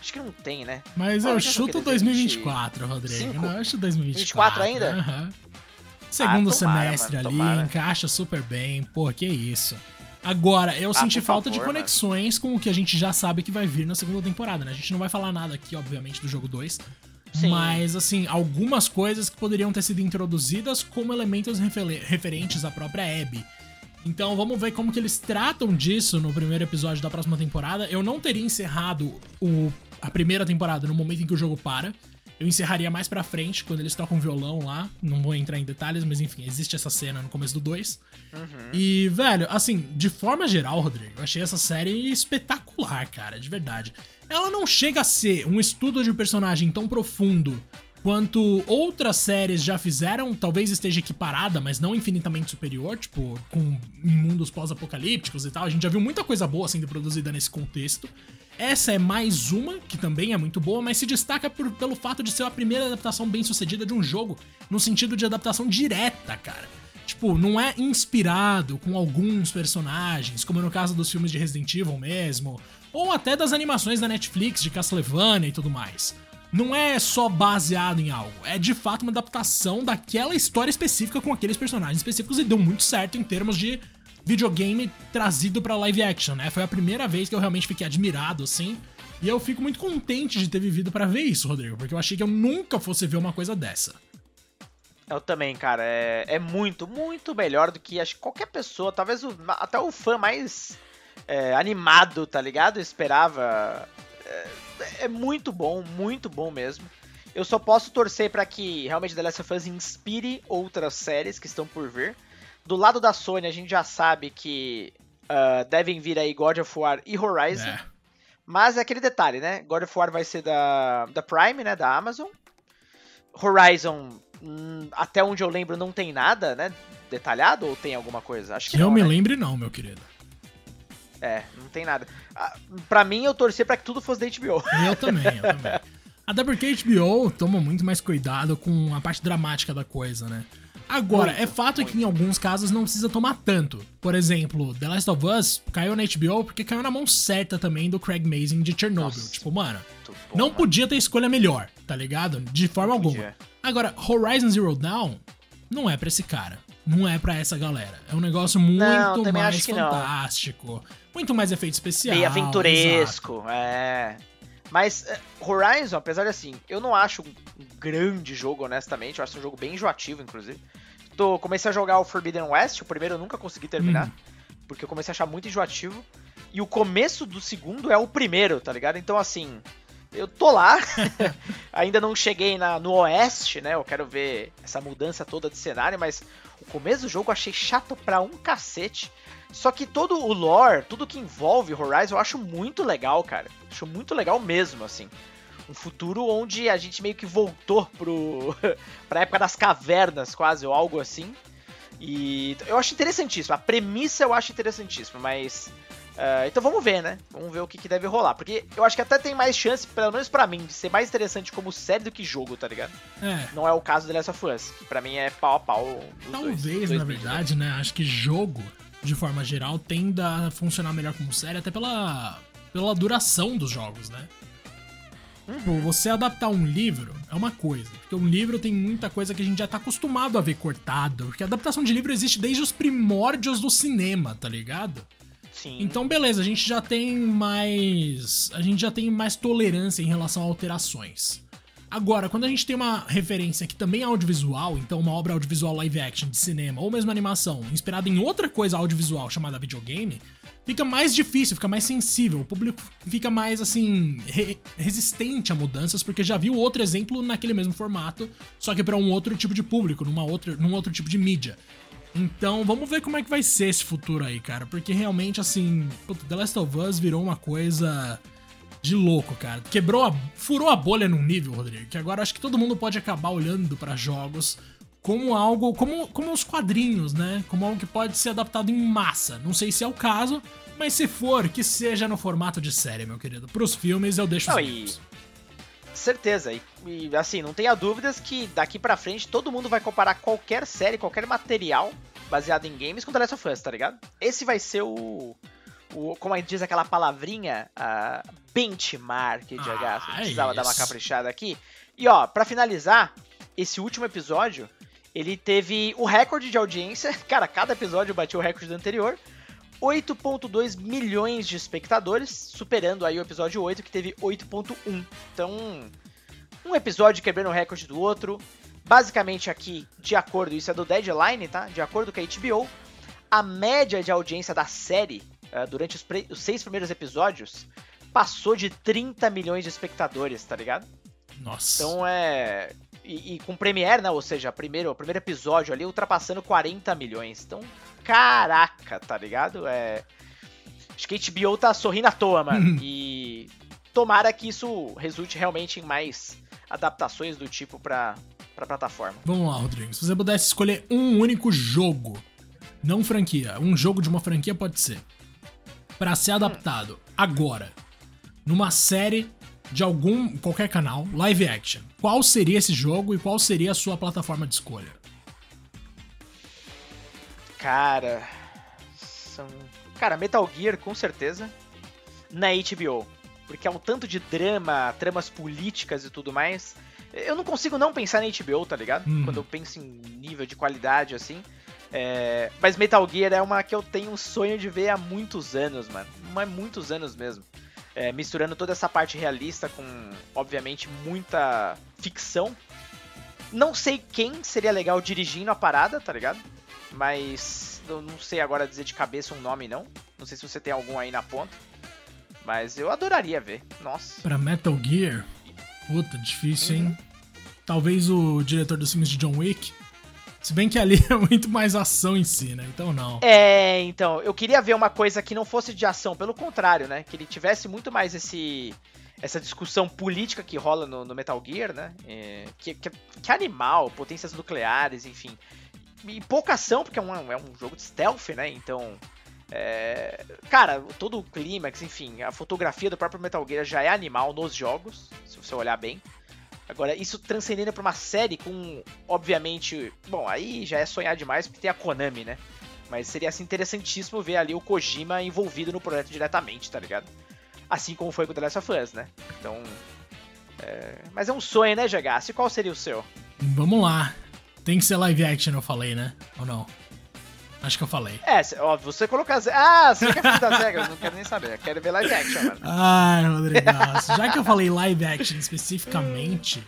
Acho que não tem, né? Mas eu chuto 2024, Rodrigo. Cinco? Não, eu chuto 2024. 24 ainda? Uhum. Segundo ah, tomara, semestre mano, ali, tomara. encaixa super bem. Pô, que isso. Agora, eu ah, senti falta favor, de conexões mano. com o que a gente já sabe que vai vir na segunda temporada, né? A gente não vai falar nada aqui, obviamente, do jogo 2. Mas, assim, algumas coisas que poderiam ter sido introduzidas como elementos referentes à própria Abby. Então vamos ver como que eles tratam disso no primeiro episódio da próxima temporada. Eu não teria encerrado o, a primeira temporada no momento em que o jogo para. Eu encerraria mais pra frente, quando eles tocam violão lá. Não vou entrar em detalhes, mas enfim, existe essa cena no começo do 2. Uhum. E, velho, assim, de forma geral, Rodrigo, eu achei essa série espetacular, cara, de verdade. Ela não chega a ser um estudo de personagem tão profundo quanto outras séries já fizeram, talvez esteja equiparada, mas não infinitamente superior, tipo, com mundos pós-apocalípticos e tal. A gente já viu muita coisa boa sendo produzida nesse contexto. Essa é mais uma, que também é muito boa, mas se destaca por, pelo fato de ser a primeira adaptação bem sucedida de um jogo, no sentido de adaptação direta, cara. Tipo, não é inspirado com alguns personagens, como no caso dos filmes de Resident Evil mesmo, ou até das animações da Netflix de Castlevania e tudo mais não é só baseado em algo, é de fato uma adaptação daquela história específica com aqueles personagens específicos e deu muito certo em termos de videogame trazido para live action, né? Foi a primeira vez que eu realmente fiquei admirado assim. E eu fico muito contente de ter vivido para ver isso, Rodrigo, porque eu achei que eu nunca fosse ver uma coisa dessa. Eu também, cara. É, é muito, muito melhor do que acho que qualquer pessoa, talvez o, até o fã mais é, animado, tá ligado? Esperava. É, é muito bom, muito bom mesmo. Eu só posso torcer para que realmente The Last of Us inspire outras séries que estão por vir. Do lado da Sony, a gente já sabe que uh, devem vir aí God of War e Horizon. É. Mas é aquele detalhe, né? God of War vai ser da, da Prime, né? Da Amazon. Horizon, hum, até onde eu lembro, não tem nada, né? Detalhado ou tem alguma coisa? Acho que, não, eu me né? lembre, não, meu querido. É, não tem nada. Ah, pra mim, eu torcia pra que tudo fosse da HBO. Eu também, eu também. Até porque a HBO toma muito mais cuidado com a parte dramática da coisa, né? Agora, muito, é fato muito. que em alguns casos não precisa tomar tanto. Por exemplo, The Last of Us caiu na HBO porque caiu na mão certa também do Craig Mazin de Chernobyl. Nossa, tipo, mano, bom, não podia ter escolha melhor, tá ligado? De forma alguma. Podia. Agora, Horizon Zero Dawn não é pra esse cara. Não é pra essa galera. É um negócio muito não, mais fantástico. Muito mais efeito especial. Bem aventuresco, exato. é. Mas uh, Horizon, apesar de assim, eu não acho um grande jogo, honestamente. Eu acho um jogo bem enjoativo, inclusive. Comecei a jogar o Forbidden West, o primeiro eu nunca consegui terminar. Hum. Porque eu comecei a achar muito enjoativo. E o começo do segundo é o primeiro, tá ligado? Então, assim, eu tô lá. Ainda não cheguei na, no oeste, né? Eu quero ver essa mudança toda de cenário, mas o começo do jogo eu achei chato pra um cacete. Só que todo o lore, tudo que envolve Horizon, eu acho muito legal, cara. Acho muito legal mesmo, assim. Um futuro onde a gente meio que voltou pro pra época das cavernas, quase, ou algo assim. E eu acho interessantíssimo. A premissa eu acho interessantíssima, mas. Uh, então vamos ver, né? Vamos ver o que, que, deve rolar. Porque eu acho que até tem mais chance, pelo menos para mim, de ser mais interessante como série do que jogo, tá ligado? É. Não é o caso do Last of Us, que pra mim é pau a pau. Talvez, dois, dois na verdade, né? Acho que jogo de forma geral, tende a funcionar melhor como série, até pela, pela duração dos jogos, né? Uhum. Você adaptar um livro é uma coisa, porque um livro tem muita coisa que a gente já tá acostumado a ver cortado, porque a adaptação de livro existe desde os primórdios do cinema, tá ligado? Sim. Então, beleza, a gente já tem mais. A gente já tem mais tolerância em relação a alterações. Agora, quando a gente tem uma referência que também é audiovisual, então uma obra audiovisual live action de cinema, ou mesmo animação, inspirada em outra coisa audiovisual chamada videogame, fica mais difícil, fica mais sensível, o público fica mais, assim, re resistente a mudanças, porque já viu outro exemplo naquele mesmo formato, só que para um outro tipo de público, numa outra, num outro tipo de mídia. Então, vamos ver como é que vai ser esse futuro aí, cara, porque realmente, assim, The Last of Us virou uma coisa de louco, cara. Quebrou a, furou a bolha num nível, Rodrigo, que agora acho que todo mundo pode acabar olhando para jogos como algo, como, como os quadrinhos, né? Como algo que pode ser adaptado em massa. Não sei se é o caso, mas se for, que seja no formato de série, meu querido. Pros filmes eu deixo Não, os e-. Certeza. E, e, assim, não tenha dúvidas que daqui pra frente todo mundo vai comparar qualquer série, qualquer material baseado em games com The Last of Us, tá ligado? Esse vai ser o. o como a gente diz aquela palavrinha, a benchmark de Ah, H. é precisava dar uma caprichada aqui. E ó, pra finalizar, esse último episódio, ele teve o recorde de audiência. Cara, cada episódio bateu o recorde do anterior. 8.2 milhões de espectadores, superando aí o episódio 8, que teve 8.1. Então, um episódio quebrando o recorde do outro. Basicamente aqui, de acordo, isso é do Deadline, tá? De acordo com a HBO, a média de audiência da série eh, durante os, os seis primeiros episódios passou de 30 milhões de espectadores, tá ligado? Nossa. Então é. E, e com Premiere, né? Ou seja, primeiro, o primeiro episódio ali ultrapassando 40 milhões. Então, caraca, tá ligado? É. Acho que a HBO tá sorrindo à toa, mano. e tomara que isso resulte realmente em mais adaptações do tipo pra, pra plataforma. Vamos lá, Rodrigo. Se você pudesse escolher um único jogo, não franquia, um jogo de uma franquia pode ser, Pra ser adaptado agora numa série de algum qualquer canal, live action. Qual seria esse jogo e qual seria a sua plataforma de escolha? Cara. São. Cara, Metal Gear, com certeza. Na HBO. Porque é um tanto de drama, tramas políticas e tudo mais. Eu não consigo não pensar na HBO, tá ligado? Hum. Quando eu penso em nível de qualidade, assim. É, Mas Metal Gear é uma que eu tenho um sonho de ver há muitos anos, mano. Mas muitos anos mesmo. É, misturando toda essa parte realista com, obviamente, muita ficção. Não sei quem seria legal dirigindo a parada, tá ligado? Mas eu não sei agora dizer de cabeça um nome, não. Não sei se você tem algum aí na ponta. Mas eu adoraria ver. Nossa. Pra Metal Gear, puta, difícil, hein? Talvez o diretor dos filmes de John Wick. Se bem que ali é muito mais ação em si, né? Então não. É, então, eu queria ver uma coisa que não fosse de ação, pelo contrário, né? Que ele tivesse muito mais esse essa discussão política que rola no, no Metal Gear, né? É, que, que, que animal, potências nucleares, enfim. E pouca ação, porque é um, é um jogo de stealth, né? Então. é, cara, todo o clímax, enfim, a fotografia do próprio Metal Gear já é animal nos jogos, se você olhar bem. Agora, isso transcendendo pra uma série com, obviamente. Bom, aí já é sonhar demais porque tem a Konami, né? Mas seria assim, interessantíssimo ver ali o Kojima envolvido no projeto diretamente, tá ligado? Assim como foi com The Last of Us, né? Então. é, Mas é um sonho, né, Jagasse? Qual seria o seu? Vamos lá. Tem que ser live action, eu falei, né? Ou não? Acho que eu falei. É, cê- ó, você colocou as. Ah, você quer fugir das regras? Não quero nem saber. Quero ver live action, mano. Ai, Rodrigaço, já que eu falei live action especificamente,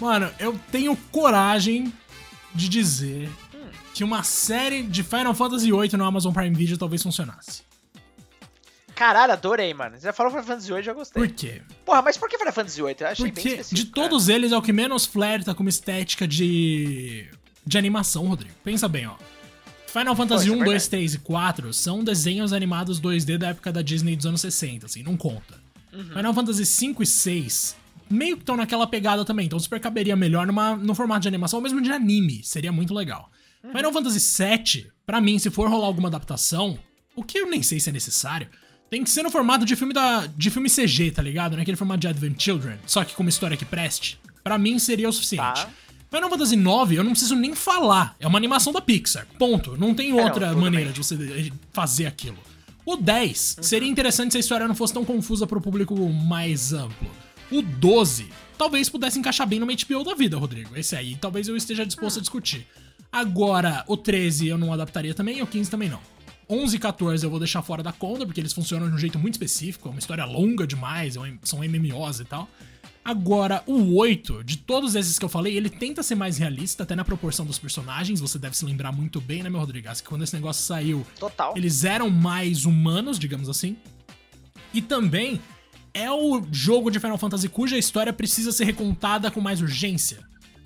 mano, eu tenho coragem de dizer que uma série de Final Fantasy VIII no Amazon Prime Video talvez funcionasse. Caralho, adorei, mano. Você já falou Final Fantasy VIII, já gostei. Por quê? Porra, mas por que Final Fantasy VIII? Eu achei bem Porque específico. de todos eles é o que menos flerta com uma estética de de animação, Rodrigo. Pensa bem, ó. Final Fantasy isso 1, é 2, verdade. 3 e 4 são desenhos animados 2D da época da Disney dos anos 60, assim, não conta. Uhum. Final Fantasy 5 e 6 meio que estão naquela pegada também, então super caberia melhor numa, no formato de animação ou mesmo de anime, seria muito legal. Uhum. Final Fantasy 7, pra mim, se for rolar alguma adaptação, o que eu nem sei se é necessário, tem que ser no formato de filme da de filme CG, tá ligado? Naquele formato de Advent Children, só que com uma história que preste. Pra mim seria o suficiente. Tá. Final Fantasy 9, eu não preciso nem falar. É uma animação da Pixar. Ponto. Não tem outra tudo maneira bem. de você fazer aquilo. O 10, Uhum. seria interessante se a história não fosse tão confusa pro público mais amplo. O 12, talvez pudesse encaixar bem numa HBO da vida, Rodrigo. Esse aí, talvez eu esteja disposto a discutir. Agora, o 13 eu não adaptaria também, e o 15 também não. 11 e 14 eu vou deixar fora da conta, porque eles funcionam de um jeito muito específico, é uma história longa demais, é são MMOs e tal. Agora, o 8, de todos esses que eu falei, ele tenta ser mais realista, até na proporção dos personagens. Você deve se lembrar muito bem, né, meu Rodrigues? Que quando esse negócio saiu, Total. eles eram mais humanos, digamos assim. E também é o jogo de Final Fantasy cuja história precisa ser recontada com mais urgência.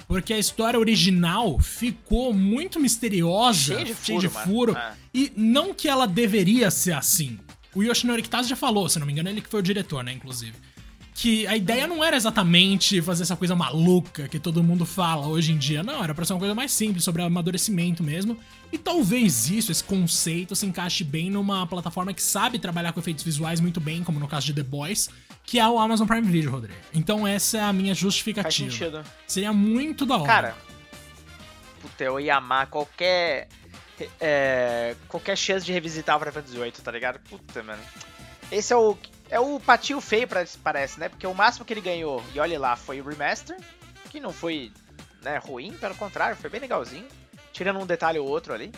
Porque a história original ficou muito misteriosa, Cheio de furo, mano. É. e não que ela deveria ser assim. O Yoshinori Kitase já falou, se não me engano, ele que foi o diretor, né, inclusive. Que a ideia não era exatamente fazer essa coisa maluca que todo mundo fala hoje em dia. Não, era pra ser uma coisa mais simples, sobre amadurecimento mesmo. E talvez isso, esse conceito, se encaixe bem numa plataforma que sabe trabalhar com efeitos visuais muito bem, como no caso de The Boys, que é o Amazon Prime Video, Rodrigo. Então essa é a minha justificativa. Faz sentido. Seria muito da hora. Cara, puta, eu ia amar qualquer. É, qualquer chance de revisitar o Final Fantasy VIII, tá ligado? Puta, mano. Esse é o. É o patinho feio, parece, né? Porque o máximo que ele ganhou, e olha lá, foi o remaster, que não foi né, ruim, pelo contrário, foi bem legalzinho. Tirando um detalhe ou outro ali.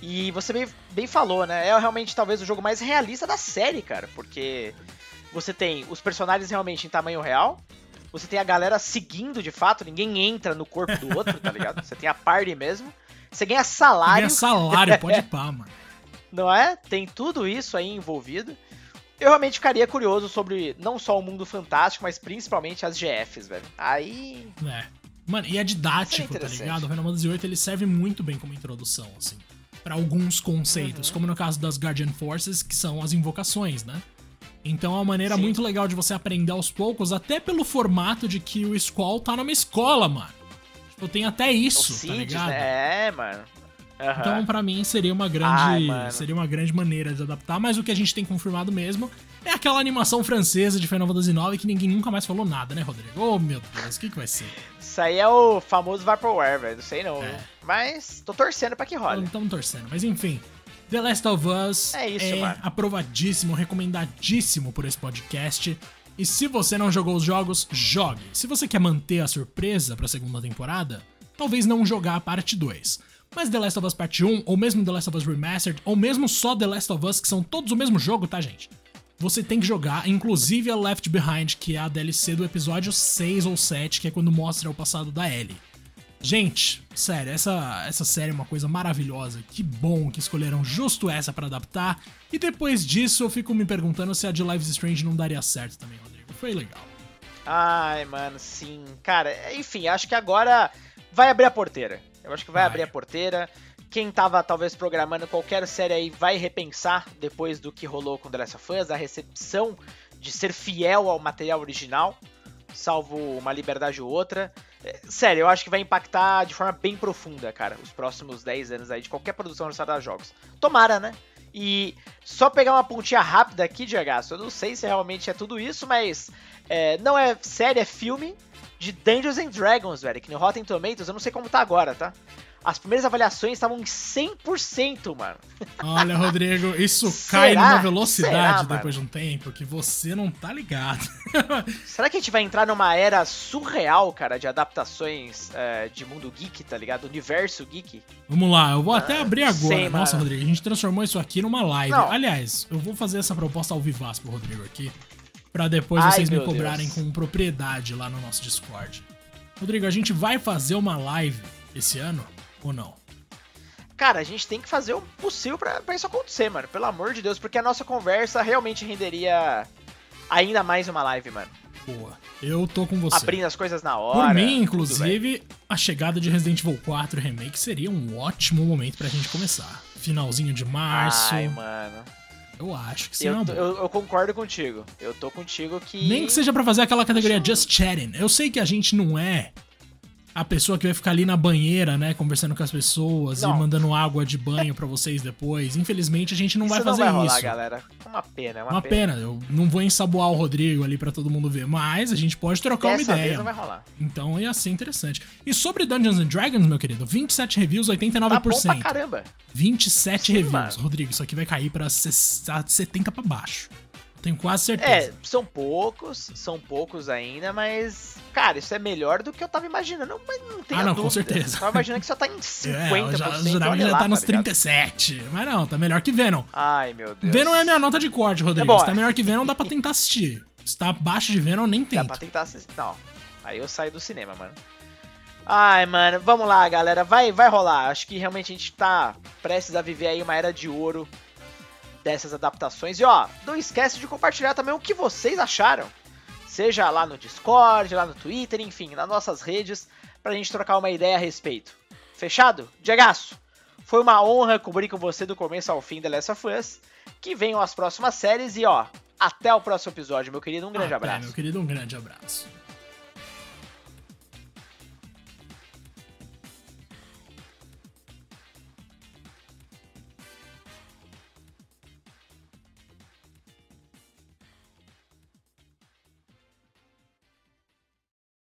E você bem, bem falou, né? É realmente talvez o jogo mais realista da série, cara. Porque você tem os personagens realmente em tamanho real. Você tem a galera seguindo de fato, ninguém entra no corpo do outro, tá ligado? Você tem a party mesmo. Você ganha salário. Ganha salário, pode pá, mano. Não é? Tem tudo isso aí envolvido. Eu realmente ficaria curioso sobre não só o mundo fantástico, mas principalmente as GFs, velho. Aí. É. Mano, e é didático, tá ligado? O Final Fantasy VIII ele serve muito bem como introdução, assim. para alguns conceitos, uhum. como no caso das Guardian Forces, que são as invocações, né? Então é uma maneira Sim. muito legal de você aprender aos poucos, até pelo formato de que o Squall tá numa escola, mano. Tipo, tem até isso, o tá ligado? É, mano. Uhum. Então, para mim, seria uma grande Ai, seria uma grande maneira de adaptar, mas o que a gente tem confirmado mesmo é aquela animação francesa de Final Fantasy IX que ninguém nunca mais falou nada, né, Rodrigo? Oh, meu Deus, o que, que vai ser? Isso aí é o famoso Vaporware, velho. Não sei não. É. Mas tô torcendo pra que role. Estamos torcendo. Mas enfim, The Last of Us é, isso, é aprovadíssimo, recomendadíssimo por esse podcast. E se você não jogou os jogos, jogue. Se você quer manter a surpresa pra segunda temporada, talvez não jogar a parte 2. Mas The Last of Us Part 1, ou mesmo The Last of Us Remastered, ou mesmo só The Last of Us, que são todos o mesmo jogo, tá, gente? Você tem que jogar, inclusive a Left Behind, que é a DLC do episódio 6 ou 7, que é quando mostra o passado da Ellie. Gente, sério, essa, essa série é uma coisa maravilhosa. Que bom que escolheram justo essa para adaptar. E depois disso eu fico me perguntando se a de Lives Strange não daria certo também, Rodrigo. Foi legal. Ai, mano, sim. Cara, enfim, acho que agora vai abrir a porteira. Eu acho que vai, vai. abrir a porteira. Quem tava talvez programando qualquer série aí vai repensar depois do que rolou com The Last of Us, a recepção de ser fiel ao material original, salvo uma liberdade ou outra. É, sério, eu acho que vai impactar de forma bem profunda, cara, os próximos 10 anos aí de qualquer produção relacionada a jogos. Tomara, né? E só pegar uma pontinha rápida aqui, Diego, eu não sei se realmente é tudo isso, mas é, não é série, é filme de Dungeons and Dragons, velho, que no Rotten Tomatoes, eu não sei como tá agora, tá? As primeiras avaliações estavam em 100%, mano. Olha, Rodrigo, isso cai numa velocidade Será, depois de um tempo que você não tá ligado. Será que a gente vai entrar numa era surreal, cara, de adaptações é, de mundo geek, tá ligado? Universo geek? Vamos lá, eu vou ah, até abrir agora. Sei, Nossa, mano. Rodrigo, a gente transformou isso aqui numa live. Não. Aliás, eu vou fazer essa proposta ao vivaço pro Rodrigo aqui para depois Ai, vocês me cobrarem Deus. com propriedade lá no nosso Discord. Rodrigo, a gente vai fazer uma live esse ano ou não? Cara, a gente tem que fazer o possível para isso acontecer, mano. Pelo amor de Deus, porque a nossa conversa realmente renderia ainda mais uma live, mano. Boa. Eu tô com você. Abrindo as coisas na hora. Por mim, inclusive, a chegada de Resident Evil 4 Remake seria um ótimo momento pra gente começar. Finalzinho de março. Ai, mano. Eu acho que sim. Eu, eu, eu, concordo contigo. Eu tô contigo que. Nem que seja para fazer aquela categoria Just Chatting. Eu sei que a gente não é a pessoa que vai ficar ali na banheira, né, conversando com as pessoas não. e mandando água de banho para vocês depois. Infelizmente a gente não isso vai fazer não vai rolar, isso. galera. É uma pena, é uma, uma pena. pena. Eu não vou ensaboar o Rodrigo ali para todo mundo ver, mas a gente pode trocar Dessa uma ideia. Vez não vai rolar. Então ia ser interessante. E sobre Dungeons and Dragons, meu querido, 27 reviews, 89%. Tá bom pra caramba. 27 Sim, reviews. Mano. Rodrigo, isso aqui vai cair para 70 para baixo. Tenho quase certeza. É, são poucos, são poucos ainda, mas. Cara, isso é melhor do que eu tava imaginando. Mas não tem Ah, não, dúvida. com certeza. Eu tava imaginando que só tá em 50%. É, eu já, jurava que já lá, tá nos tá 37. Mas não, tá melhor que Venom. Ai, meu Deus. Venom é minha nota de corte, Rodrigo. É Se tá melhor que Venom, dá pra tentar assistir. Se tá abaixo de Venom, nem tenta. Dá pra tentar assistir. Não. Aí eu saio do cinema, mano. Ai, mano, vamos lá, galera. Vai, vai rolar. Acho que realmente a gente tá prestes a viver aí uma era de ouro dessas adaptações. E ó, não esquece de compartilhar também o que vocês acharam. Seja lá no Discord, lá no Twitter, enfim, nas nossas redes, pra gente trocar uma ideia a respeito. Fechado? Diegaço, foi uma honra cobrir com você do começo ao fim da Last of Us. Que venham as próximas séries e ó, Até o próximo episódio, meu querido. Um grande Até, abraço. Meu querido, um grande abraço.